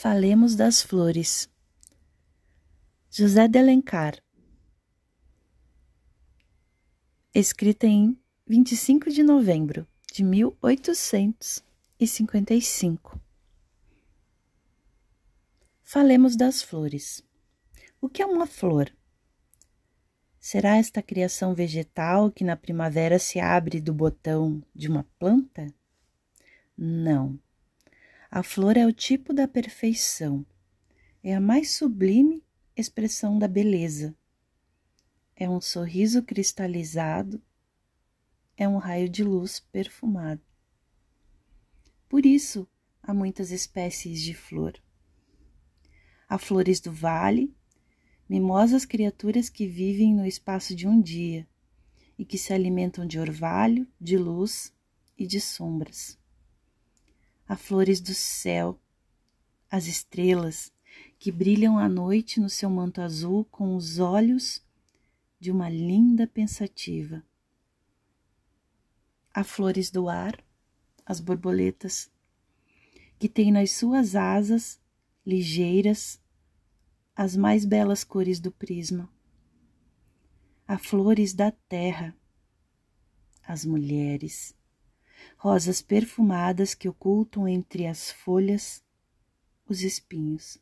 Falemos das flores. José de Alencar. Escrita em 25 de novembro de 1855. Falemos das flores. O que é uma flor? Será esta criação vegetal que na primavera se abre do botão de uma planta? Não. A flor é o tipo da perfeição, é a mais sublime expressão da beleza. É um sorriso cristalizado, é um raio de luz perfumado. Por isso, há muitas espécies de flor. Há flores do vale, mimosas criaturas que vivem no espaço de um dia e que se alimentam de orvalho, de luz e de sombras as flores do céu, as estrelas que brilham à noite no seu manto azul com os olhos de uma linda pensativa. Há flores do ar, as borboletas, que têm nas suas asas ligeiras as mais belas cores do prisma. Há flores da terra, as mulheres, rosas perfumadas que ocultam entre as folhas os espinhos.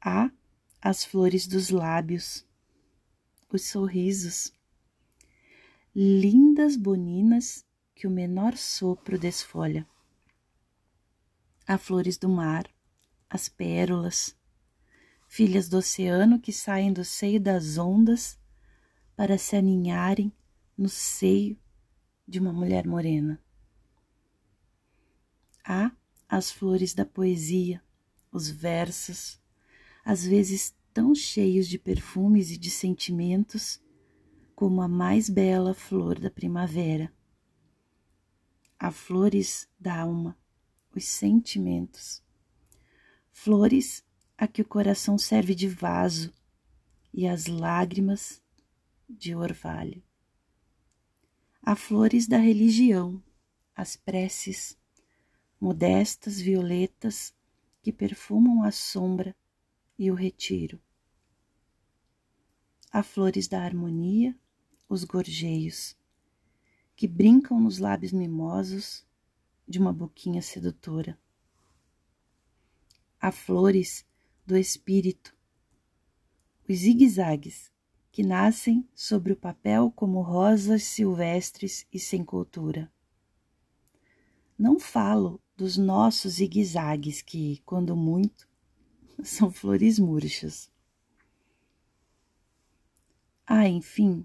Há as flores dos lábios, os sorrisos, lindas boninas que o menor sopro desfolha. Há flores do mar, as pérolas, filhas do oceano que saem do seio das ondas para se aninharem no seio de uma mulher morena. Há as flores da poesia, os versos, às vezes tão cheios de perfumes e de sentimentos como a mais bela flor da primavera. Há flores da alma, os sentimentos, flores a que o coração serve de vaso e as lágrimas de orvalho. Há flores da religião, as preces, modestas violetas que perfumam a sombra e o retiro. Há flores da harmonia, os gorjeios, que brincam nos lábios mimosos de uma boquinha sedutora. Há flores do espírito, os zigue-zagues que nascem sobre o papel como rosas silvestres e sem cultura. Não falo dos nossos zigue-zagues que, quando muito, são flores murchas. Há, enfim,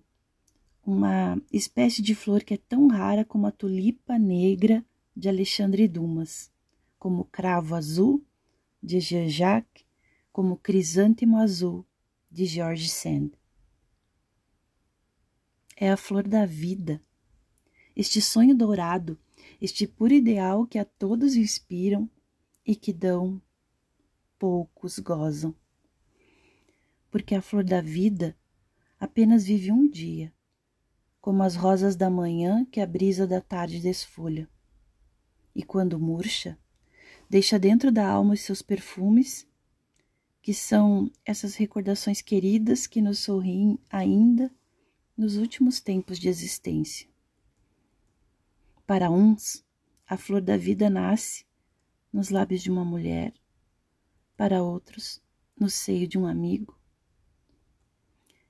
uma espécie de flor que é tão rara como a tulipa negra de Alexandre Dumas, como o cravo azul de Jean-Jacques, como o crisântemo azul de George Sand é a flor da vida. Este sonho dourado, este puro ideal que a todos inspiram e que dão, poucos gozam. Porque a flor da vida apenas vive um dia, como as rosas da manhã que a brisa da tarde desfolha. E quando murcha, deixa dentro da alma os seus perfumes, que são essas recordações queridas que nos sorriem ainda nos últimos tempos de existência. Para uns, a flor da vida nasce nos lábios de uma mulher, para outros, no seio de um amigo.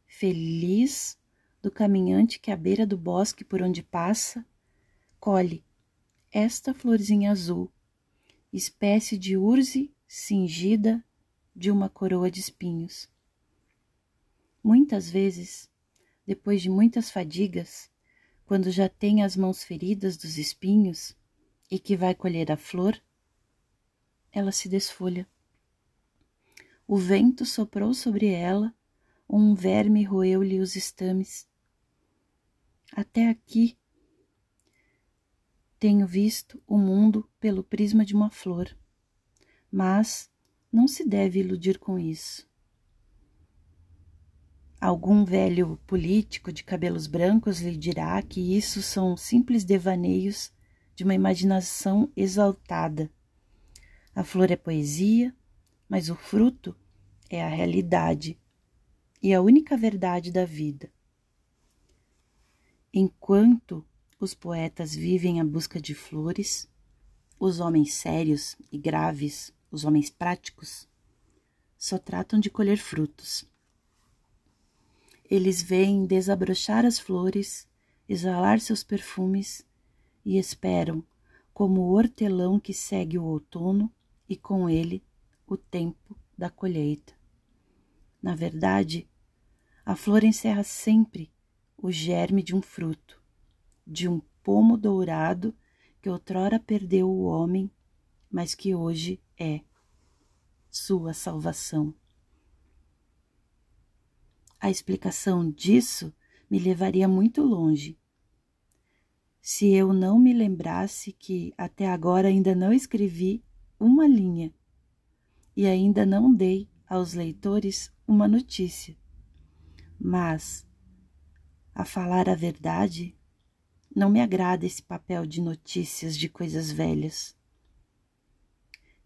Feliz do caminhante que à beira do bosque por onde passa, colhe esta florzinha azul, espécie de urze cingida de uma coroa de espinhos. Muitas vezes depois de muitas fadigas, quando já tem as mãos feridas dos espinhos e que vai colher a flor, ela se desfolha. O vento soprou sobre ela, um verme roeu-lhe os estames. Até aqui tenho visto o mundo pelo prisma de uma flor, mas não se deve iludir com isso. Algum velho político de cabelos brancos lhe dirá que isso são simples devaneios de uma imaginação exaltada, A flor é poesia, mas o fruto é a realidade e a única verdade da vida. Enquanto os poetas vivem à busca de flores, os homens sérios e graves, os homens práticos, só tratam de colher frutos. Eles veem desabrochar as flores, exalar seus perfumes e esperam, como o hortelão que segue o outono e com ele o tempo da colheita. Na verdade, a flor encerra sempre o germe de um fruto, de um pomo dourado que outrora perdeu o homem, mas que hoje é sua salvação. A explicação disso me levaria muito longe. Se eu não me lembrasse que até agora ainda não escrevi uma linha e ainda não dei aos leitores uma notícia. Mas, a falar a verdade, não me agrada esse papel de notícias de coisas velhas,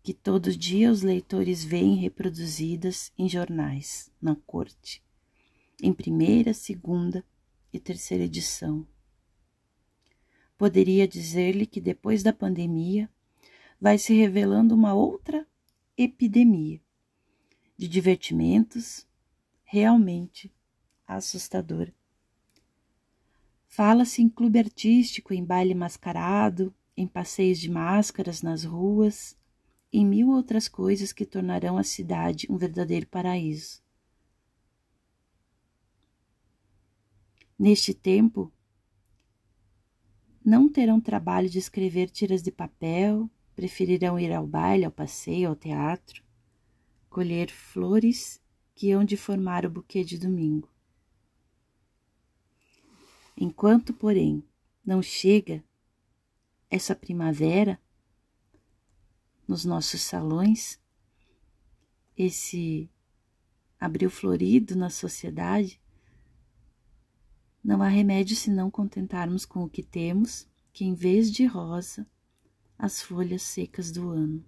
que todo dia os leitores veem reproduzidas em jornais, na corte em primeira, segunda e terceira edição. Poderia dizer-lhe que depois da pandemia vai se revelando uma outra epidemia de divertimentos realmente assustadora. Fala-se em clube artístico, em baile mascarado, em passeios de máscaras nas ruas, em mil outras coisas que tornarão a cidade um verdadeiro paraíso. Neste tempo, não terão trabalho de escrever tiras de papel, preferirão ir ao baile, ao passeio, ao teatro, colher flores que hão de formar o buquê de domingo. Enquanto, porém, não chega essa primavera nos nossos salões, esse abril florido na sociedade, não há remédio senão contentarmos com o que temos, que em vez de rosa, as folhas secas do ano.